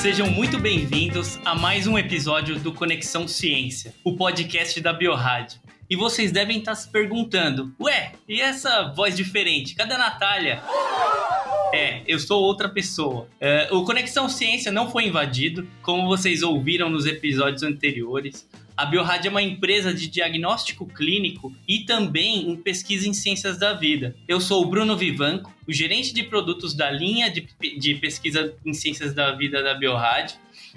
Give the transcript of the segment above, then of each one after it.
Sejam muito bem-vindos a mais um episódio do Conexão Ciência, o podcast da Biorádio. E vocês devem estar se perguntando: ué, e essa voz diferente? Cadê a Natália? É, eu sou outra pessoa. É, o Conexão Ciência não foi invadido, como vocês ouviram nos episódios anteriores. A Biorádio é uma empresa de diagnóstico clínico e também em pesquisa em ciências da vida. Eu sou o Bruno Vivanco, o gerente de produtos da linha de, de pesquisa em ciências da vida da Biorádio.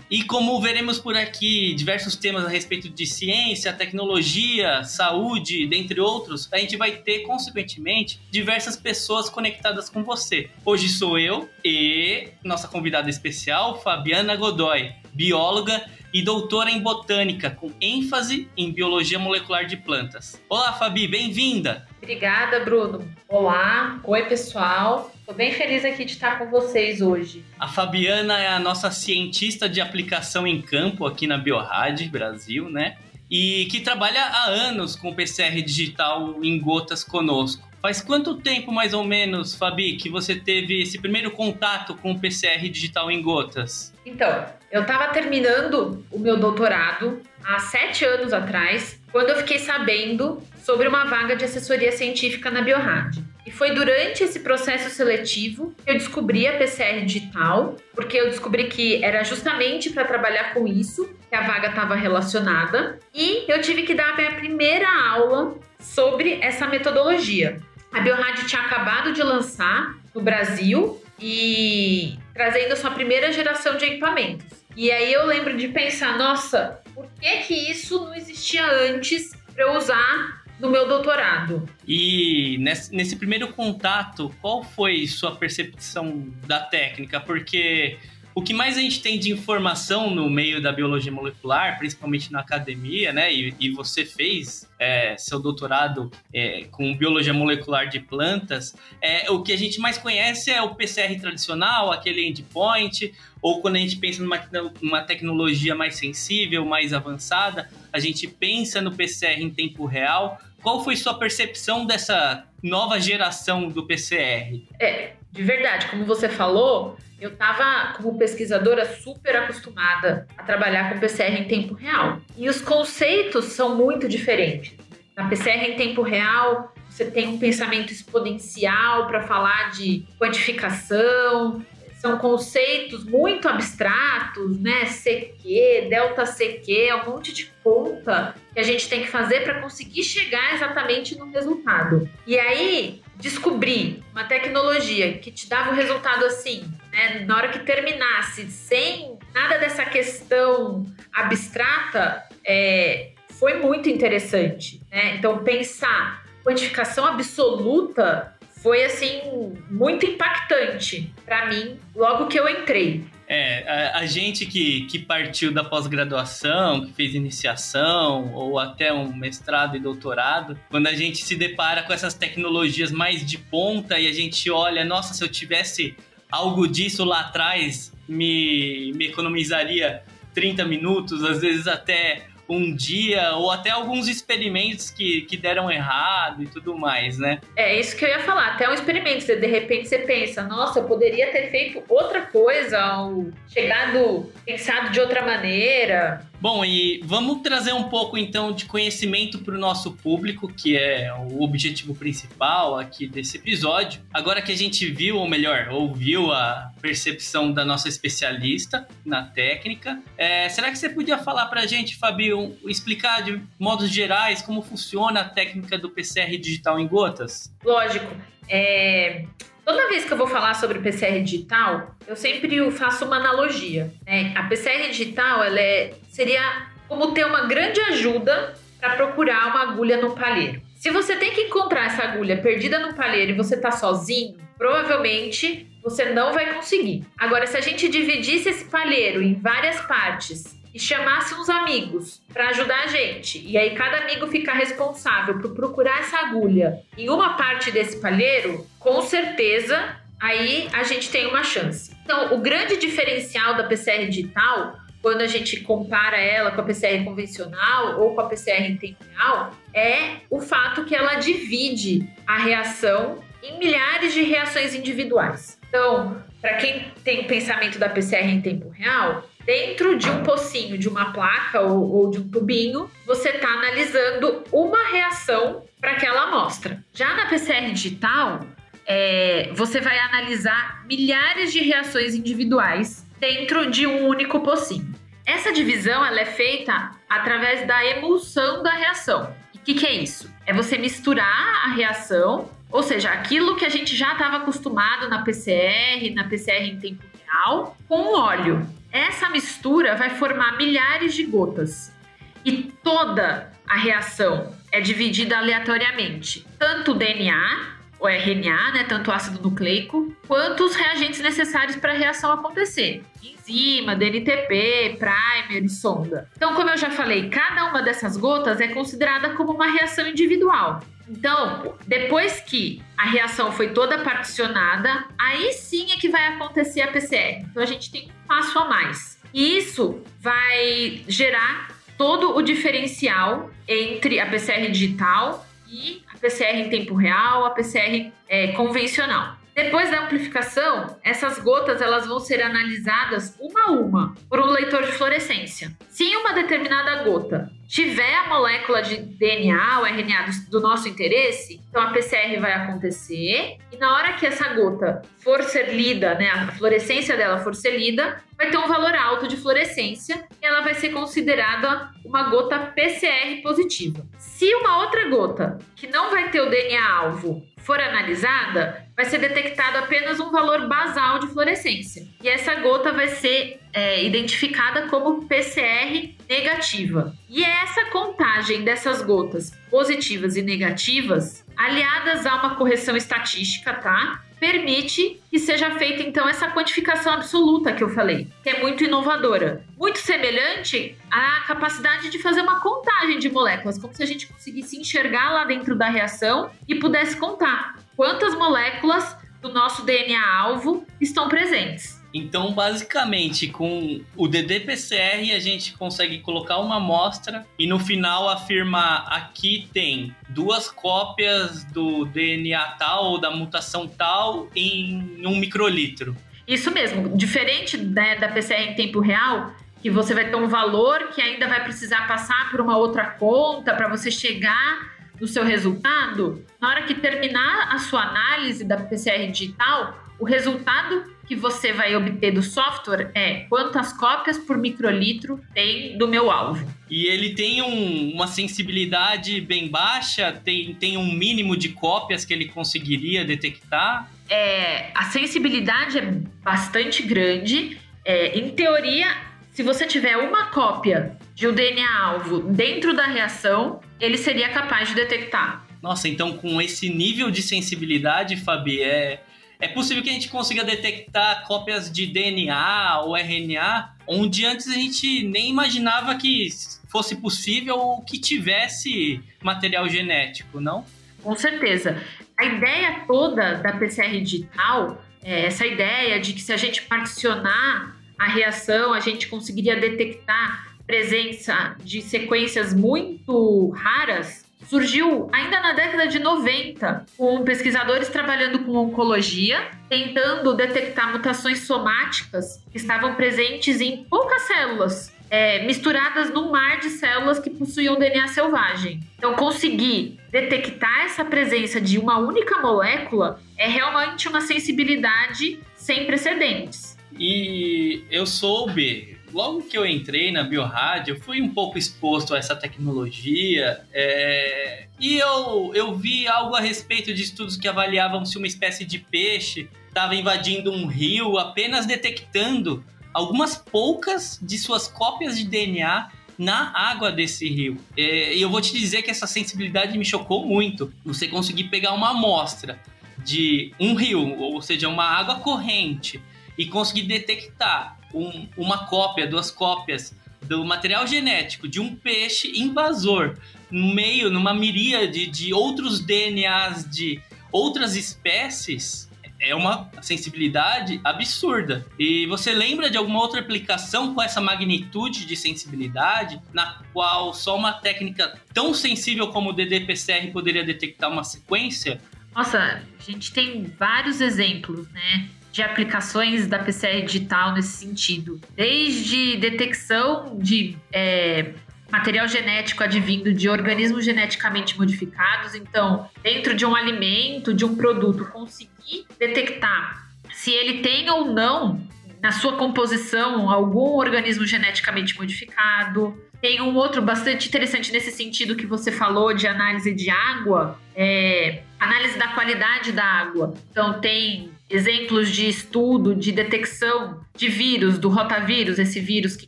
E como veremos por aqui diversos temas a respeito de ciência, tecnologia, saúde, dentre outros, a gente vai ter, consequentemente, diversas pessoas conectadas com você. Hoje sou eu e nossa convidada especial, Fabiana Godoy, bióloga e doutora em botânica, com ênfase em biologia molecular de plantas. Olá, Fabi, bem-vinda! Obrigada, Bruno. Olá, oi pessoal. Estou bem feliz aqui de estar com vocês hoje. A Fabiana é a nossa cientista de aplicação em campo aqui na Biorad Brasil, né? E que trabalha há anos com o PCR digital em gotas conosco. Faz quanto tempo, mais ou menos, Fabi, que você teve esse primeiro contato com o PCR digital em gotas? Então, eu estava terminando o meu doutorado há sete anos atrás, quando eu fiquei sabendo sobre uma vaga de assessoria científica na Biohard. E foi durante esse processo seletivo que eu descobri a PCR digital, porque eu descobri que era justamente para trabalhar com isso que a vaga estava relacionada, e eu tive que dar a minha primeira aula sobre essa metodologia. A Biorádio tinha acabado de lançar no Brasil e trazendo a sua primeira geração de equipamentos. E aí eu lembro de pensar, nossa, por que que isso não existia antes para eu usar no meu doutorado? E nesse, primeiro contato, qual foi sua percepção da técnica? Porque o que mais a gente tem de informação no meio da biologia molecular, principalmente na academia, né? E, e você fez é, seu doutorado é, com biologia molecular de plantas, é, o que a gente mais conhece é o PCR tradicional, aquele endpoint, ou quando a gente pensa numa, numa tecnologia mais sensível, mais avançada, a gente pensa no PCR em tempo real. Qual foi sua percepção dessa nova geração do PCR? É, de verdade, como você falou, eu estava, como pesquisadora, super acostumada a trabalhar com PCR em tempo real. E os conceitos são muito diferentes. Na PCR em tempo real, você tem um pensamento exponencial para falar de quantificação, são conceitos muito abstratos, né? CQ, delta CQ, é um monte de conta que a gente tem que fazer para conseguir chegar exatamente no resultado. E aí, descobrir uma tecnologia que te dava um resultado assim, né? Na hora que terminasse, sem nada dessa questão abstrata, é, foi muito interessante, né? Então, pensar quantificação absoluta foi assim muito impactante para mim logo que eu entrei. É, a, a, gente que, que partiu da pós-graduação, que fez iniciação ou até um mestrado e doutorado, quando a gente se depara com essas tecnologias mais de ponta e a gente olha, nossa, se eu tivesse algo disso lá atrás, me, me economizaria 30 minutos, às vezes até um dia, ou até alguns experimentos que, que deram errado e tudo mais, né? É isso que eu ia falar, até um experimento, de repente você pensa, nossa, eu poderia ter feito outra coisa, ou chegado, pensado de outra maneira. Bom, e vamos trazer um pouco então de conhecimento para o nosso público, que é o objetivo principal aqui desse episódio. Agora que a gente viu, ou melhor, ouviu a percepção da nossa especialista na técnica, é, será que você podia falar para a gente, Fabio, explicar de modos gerais como funciona a técnica do PCR digital em gotas? Lógico. É, Toda vez que eu vou falar sobre PCR digital, eu sempre faço uma analogia. Né? A PCR digital ela é, seria como ter uma grande ajuda para procurar uma agulha no palheiro. Se você tem que encontrar essa agulha perdida no palheiro e você está sozinho, provavelmente você não vai conseguir. Agora, se a gente dividisse esse palheiro em várias partes e chamasse uns amigos para ajudar a gente, e aí cada amigo ficar responsável por procurar essa agulha em uma parte desse palheiro, com certeza aí a gente tem uma chance. Então, o grande diferencial da PCR digital, quando a gente compara ela com a PCR convencional ou com a PCR em tempo real, é o fato que ela divide a reação em milhares de reações individuais. Então, para quem tem pensamento da PCR em tempo real, dentro de um pocinho, de uma placa ou, ou de um tubinho, você está analisando uma reação para aquela amostra. Já na PCR digital, é, você vai analisar milhares de reações individuais dentro de um único pocinho. Essa divisão ela é feita através da emulsão da reação. O que, que é isso? É você misturar a reação, ou seja, aquilo que a gente já estava acostumado na PCR, na PCR em tempo real, com óleo. Essa mistura vai formar milhares de gotas. E toda a reação é dividida aleatoriamente. Tanto o DNA o RNA, né, tanto o ácido nucleico, quanto os reagentes necessários para a reação acontecer. Enzima, DNTP, primer sonda. Então, como eu já falei, cada uma dessas gotas é considerada como uma reação individual. Então, depois que a reação foi toda particionada, aí sim é que vai acontecer a PCR. Então, a gente tem um passo a mais. E isso vai gerar todo o diferencial entre a PCR digital e PCR em tempo real, a PCR é, convencional. Depois da amplificação, essas gotas elas vão ser analisadas uma a uma por um leitor de fluorescência. Se uma determinada gota tiver a molécula de DNA ou RNA do, do nosso interesse, então a PCR vai acontecer e na hora que essa gota for ser lida, né, a fluorescência dela for ser lida, vai ter um valor alto de fluorescência e ela vai ser considerada uma gota PCR positiva. Se uma outra gota que não vai ter o DNA alvo for analisada, vai ser detectado apenas um valor basal de fluorescência. E essa gota vai ser é, identificada como PCR negativa. E é essa contagem dessas gotas positivas e negativas, aliadas a uma correção estatística, tá? Permite que seja feita então essa quantificação absoluta que eu falei, que é muito inovadora. Muito semelhante à capacidade de fazer uma contagem de moléculas, como se a gente conseguisse enxergar lá dentro da reação e pudesse contar quantas moléculas do nosso DNA alvo estão presentes. Então, basicamente, com o DDPCR, a gente consegue colocar uma amostra e no final afirmar aqui tem duas cópias do DNA tal ou da mutação tal em um microlitro. Isso mesmo. Diferente né, da PCR em tempo real, que você vai ter um valor que ainda vai precisar passar por uma outra conta para você chegar no seu resultado, na hora que terminar a sua análise da PCR digital, o resultado que você vai obter do software é quantas cópias por microlitro tem do meu alvo. E ele tem um, uma sensibilidade bem baixa, tem, tem um mínimo de cópias que ele conseguiria detectar? É, a sensibilidade é bastante grande. É, em teoria, se você tiver uma cópia de um DNA-alvo dentro da reação, ele seria capaz de detectar. Nossa, então com esse nível de sensibilidade, Fabi, é, é possível que a gente consiga detectar cópias de DNA ou RNA onde antes a gente nem imaginava que fosse possível ou que tivesse material genético, não? Com certeza. A ideia toda da PCR digital, é essa ideia de que se a gente particionar a reação, a gente conseguiria detectar presença de sequências muito raras, surgiu ainda na década de 90, com pesquisadores trabalhando com oncologia, tentando detectar mutações somáticas que estavam presentes em poucas células. É, misturadas num mar de células que possuíam DNA selvagem. Então, conseguir detectar essa presença de uma única molécula é realmente uma sensibilidade sem precedentes. E eu soube logo que eu entrei na Biorádio, eu fui um pouco exposto a essa tecnologia é, e eu, eu vi algo a respeito de estudos que avaliavam se uma espécie de peixe estava invadindo um rio apenas detectando algumas poucas de suas cópias de DNA na água desse rio. É, e eu vou te dizer que essa sensibilidade me chocou muito. Você conseguir pegar uma amostra de um rio, ou seja, uma água corrente, e conseguir detectar um, uma cópia, duas cópias do material genético de um peixe invasor no meio, numa miríade de outros DNAs de outras espécies, é uma sensibilidade absurda. E você lembra de alguma outra aplicação com essa magnitude de sensibilidade, na qual só uma técnica tão sensível como o DDPCR poderia detectar uma sequência? Nossa, a gente tem vários exemplos, né? De aplicações da PCR digital nesse sentido, desde detecção de é, material genético advindo de organismos geneticamente modificados. Então, dentro de um alimento, de um produto, conseguir detectar se ele tem ou não na sua composição algum organismo geneticamente modificado. Tem um outro bastante interessante nesse sentido que você falou de análise de água, é, análise da qualidade da água. Então tem exemplos de estudo de detecção de vírus, do rotavírus, esse vírus que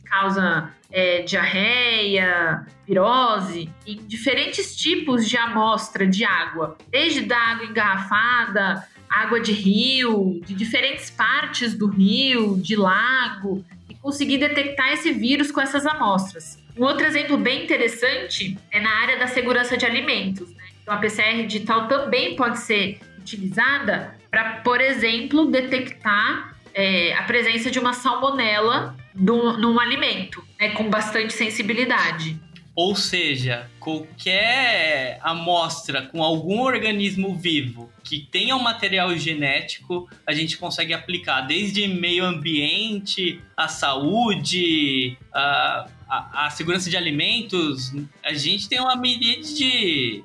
causa é, diarreia, virose, em diferentes tipos de amostra de água, desde da água engarrafada água de rio, de diferentes partes do rio, de lago, e conseguir detectar esse vírus com essas amostras. Um outro exemplo bem interessante é na área da segurança de alimentos. Né? Então, a PCR digital também pode ser utilizada para, por exemplo, detectar é, a presença de uma salmonela num alimento, né, com bastante sensibilidade. Ou seja, qualquer amostra com algum organismo vivo que tenha um material genético, a gente consegue aplicar desde meio ambiente, a saúde, a, a, a segurança de alimentos. A gente tem uma miríade de,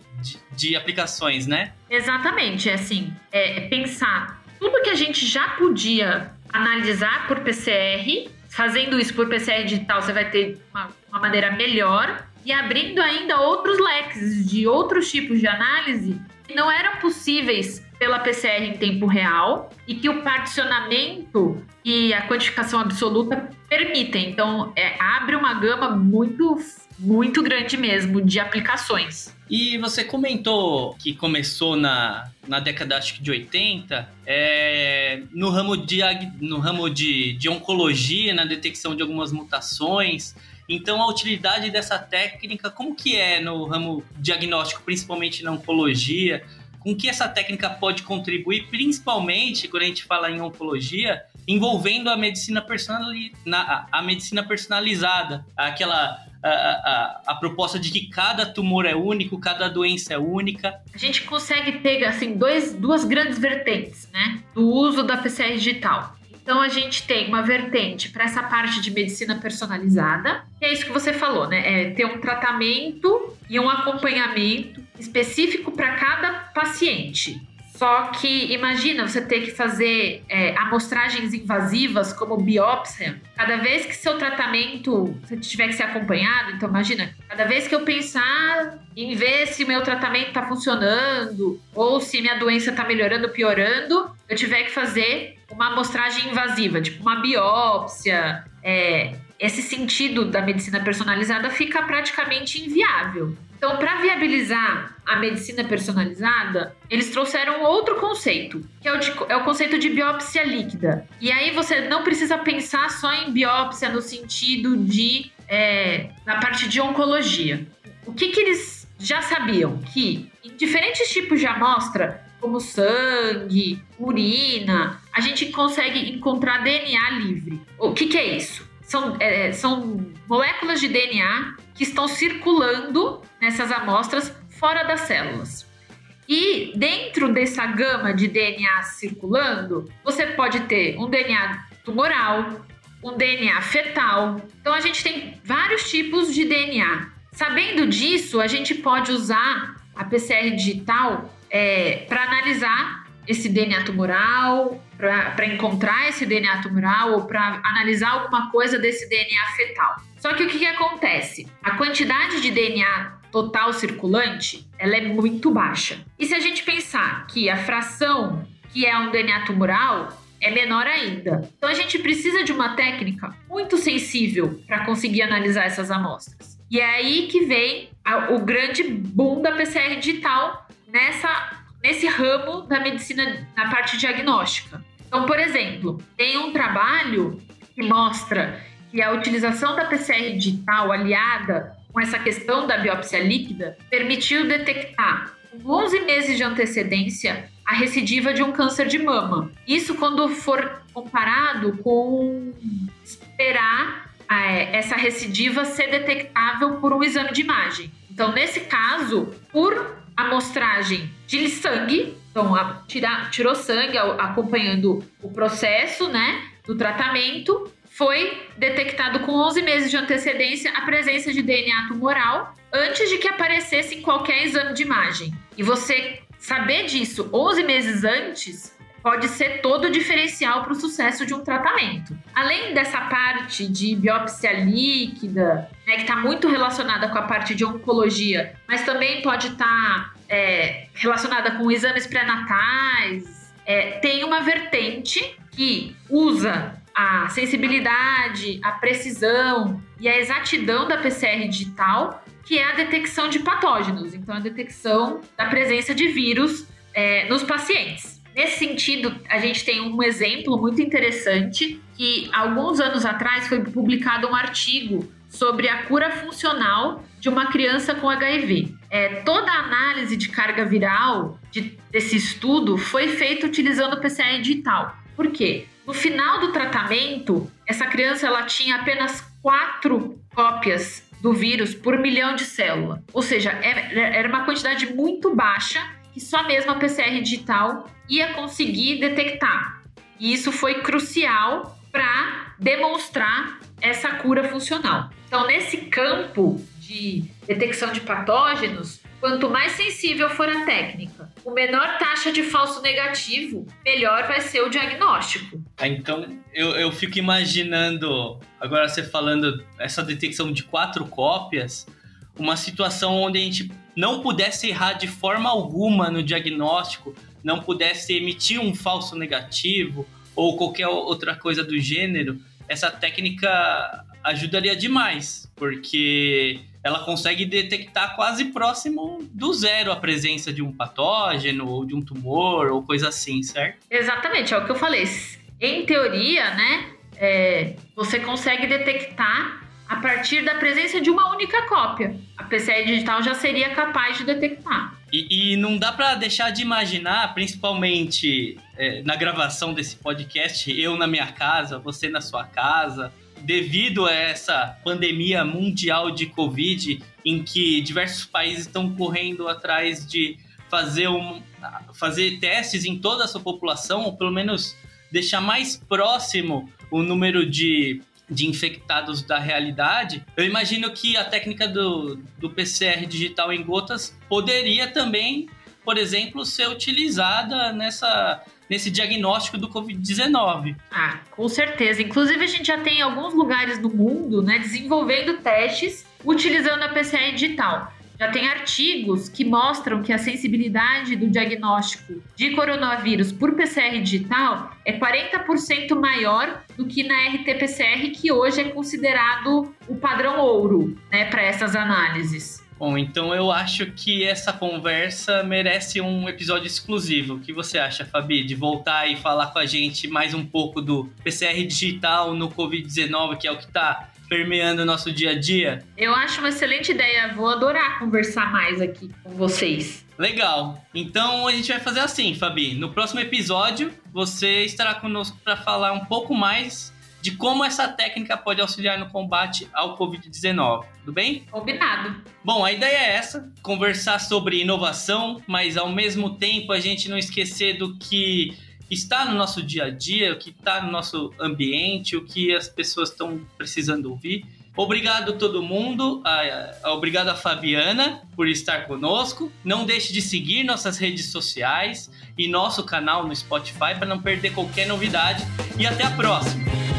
de, aplicações, né? Exatamente, é assim, é, é pensar tudo que a gente já podia analisar por PCR, fazendo isso por PCR digital, você vai ter uma, uma maneira melhor e abrindo ainda outros leques de outros tipos de análise que não eram possíveis pela PCR em tempo real e que o particionamento e a quantificação absoluta permitem. Então, é, abre uma gama muito, muito grande mesmo de aplicações. E você comentou que começou na, na década acho que de 80, é, no ramo, de, no ramo de, de oncologia, na detecção de algumas mutações. Então, a utilidade dessa técnica, como que é no ramo diagnóstico, principalmente na oncologia? Com que essa técnica pode contribuir, principalmente quando a gente fala em oncologia, envolvendo a medicina, personali na, a medicina personalizada, aquela a, a, a, proposta de que cada tumor é único, cada doença é única. A gente consegue ter assim dois, duas grandes vertentes, né, do uso da PCR digital. Então a gente tem uma vertente para essa parte de medicina personalizada, que é isso que você falou, né? É ter um tratamento e um acompanhamento específico para cada paciente. Só que imagina você ter que fazer é, amostragens invasivas como biópsia. Cada vez que seu tratamento você tiver que ser acompanhado, então imagina, cada vez que eu pensar em ver se meu tratamento está funcionando ou se minha doença está melhorando ou piorando, eu tiver que fazer uma amostragem invasiva, tipo uma biópsia, é, esse sentido da medicina personalizada fica praticamente inviável. Então, para viabilizar a medicina personalizada, eles trouxeram outro conceito, que é o, de, é o, conceito de biópsia líquida. E aí você não precisa pensar só em biópsia no sentido de é, na parte de oncologia. O que, que eles já sabiam? Que em diferentes tipos de amostra, como sangue, urina, a gente consegue encontrar DNA livre. O que, que é isso? São, é, são moléculas de DNA que estão circulando nessas amostras fora das células. E dentro dessa gama de DNA circulando, você pode ter um DNA tumoral, um DNA fetal. Então a gente tem vários tipos de DNA. Sabendo disso, a gente pode usar a PCR digital é, para analisar esse DNA tumoral, para encontrar esse DNA tumoral ou para analisar alguma coisa desse DNA fetal. Só que o que, que acontece? A quantidade de DNA total circulante ela é muito baixa. E se a gente pensar que a fração que é um DNA tumoral é menor ainda. Então a gente precisa de uma técnica muito sensível para conseguir analisar essas amostras. E é aí que vem a, o grande boom da PCR digital nessa nesse ramo da medicina na parte diagnóstica. Então, por exemplo, tem um trabalho que mostra que a utilização da PCR digital aliada com essa questão da biópsia líquida permitiu detectar com 11 meses de antecedência a recidiva de um câncer de mama. Isso quando for comparado com esperar é, essa recidiva ser detectável por um exame de imagem. Então, nesse caso, por amostragem de sangue, então a, tira, tirou sangue acompanhando o processo, né, do tratamento. Foi detectado com 11 meses de antecedência a presença de DNA tumoral antes de que aparecesse em qualquer exame de imagem. E você saber disso 11 meses antes pode ser todo o diferencial para o sucesso de um tratamento. Além dessa parte de biópsia líquida, né, que está muito relacionada com a parte de oncologia, mas também pode estar tá, é, relacionada com exames pré-natais, é, tem uma vertente que usa a sensibilidade, a precisão e a exatidão da PCR digital, que é a detecção de patógenos, então a detecção da presença de vírus é, nos pacientes. Nesse sentido, a gente tem um exemplo muito interessante que alguns anos atrás foi publicado um artigo sobre a cura funcional de uma criança com HIV. É, toda a análise de carga viral de, desse estudo foi feita utilizando o PCR digital. Por quê? No final do tratamento, essa criança ela tinha apenas quatro cópias do vírus por milhão de células. Ou seja, era uma quantidade muito baixa que só mesmo a PCR digital ia conseguir detectar. E isso foi crucial para demonstrar essa cura funcional. Então, nesse campo de detecção de patógenos, quanto mais sensível for a técnica, o menor taxa de falso negativo, melhor vai ser o diagnóstico. Então, eu, eu fico imaginando, agora você falando essa detecção de quatro cópias, uma situação onde a gente não pudesse errar de forma alguma no diagnóstico, não pudesse emitir um falso negativo ou qualquer outra coisa do gênero, essa técnica ajudaria demais, porque ela consegue detectar quase próximo do zero a presença de um patógeno ou de um tumor ou coisa assim, certo? Exatamente, é o que eu falei. Em teoria, né, é, você consegue detectar a partir da presença de uma única cópia. A PCR digital já seria capaz de detectar. E, e não dá para deixar de imaginar, principalmente é, na gravação desse podcast, eu na minha casa, você na sua casa, devido a essa pandemia mundial de Covid, em que diversos países estão correndo atrás de fazer, um, fazer testes em toda a sua população, ou pelo menos deixar mais próximo o número de de infectados da realidade, eu imagino que a técnica do, do PCR digital em gotas poderia também, por exemplo, ser utilizada nessa, nesse diagnóstico do Covid-19. Ah, com certeza. Inclusive, a gente já tem alguns lugares no mundo né, desenvolvendo testes utilizando a PCR digital. Já tem artigos que mostram que a sensibilidade do diagnóstico de coronavírus por PCR digital é 40% maior do que na RT-PCR, que hoje é considerado o padrão ouro né, para essas análises. Bom, então eu acho que essa conversa merece um episódio exclusivo. O que você acha, Fabi, de voltar e falar com a gente mais um pouco do PCR digital no Covid-19, que é o que está permeando o nosso dia a dia? Eu acho uma excelente ideia. Vou adorar conversar mais aqui com vocês. Legal. Então a gente vai fazer assim, Fabi. No próximo episódio, você estará conosco para falar um pouco mais de como essa técnica pode auxiliar no combate ao Covid-19. Tudo bem? Combinado. Bom, a ideia é essa: conversar sobre inovação, mas ao mesmo tempo a gente não esquecer do que está no nosso dia a dia, o que está no nosso ambiente, o que as pessoas estão precisando ouvir. Obrigado todo mundo, obrigado a Fabiana por estar conosco. Não deixe de seguir nossas redes sociais e nosso canal no Spotify para não perder qualquer novidade. E até a próxima!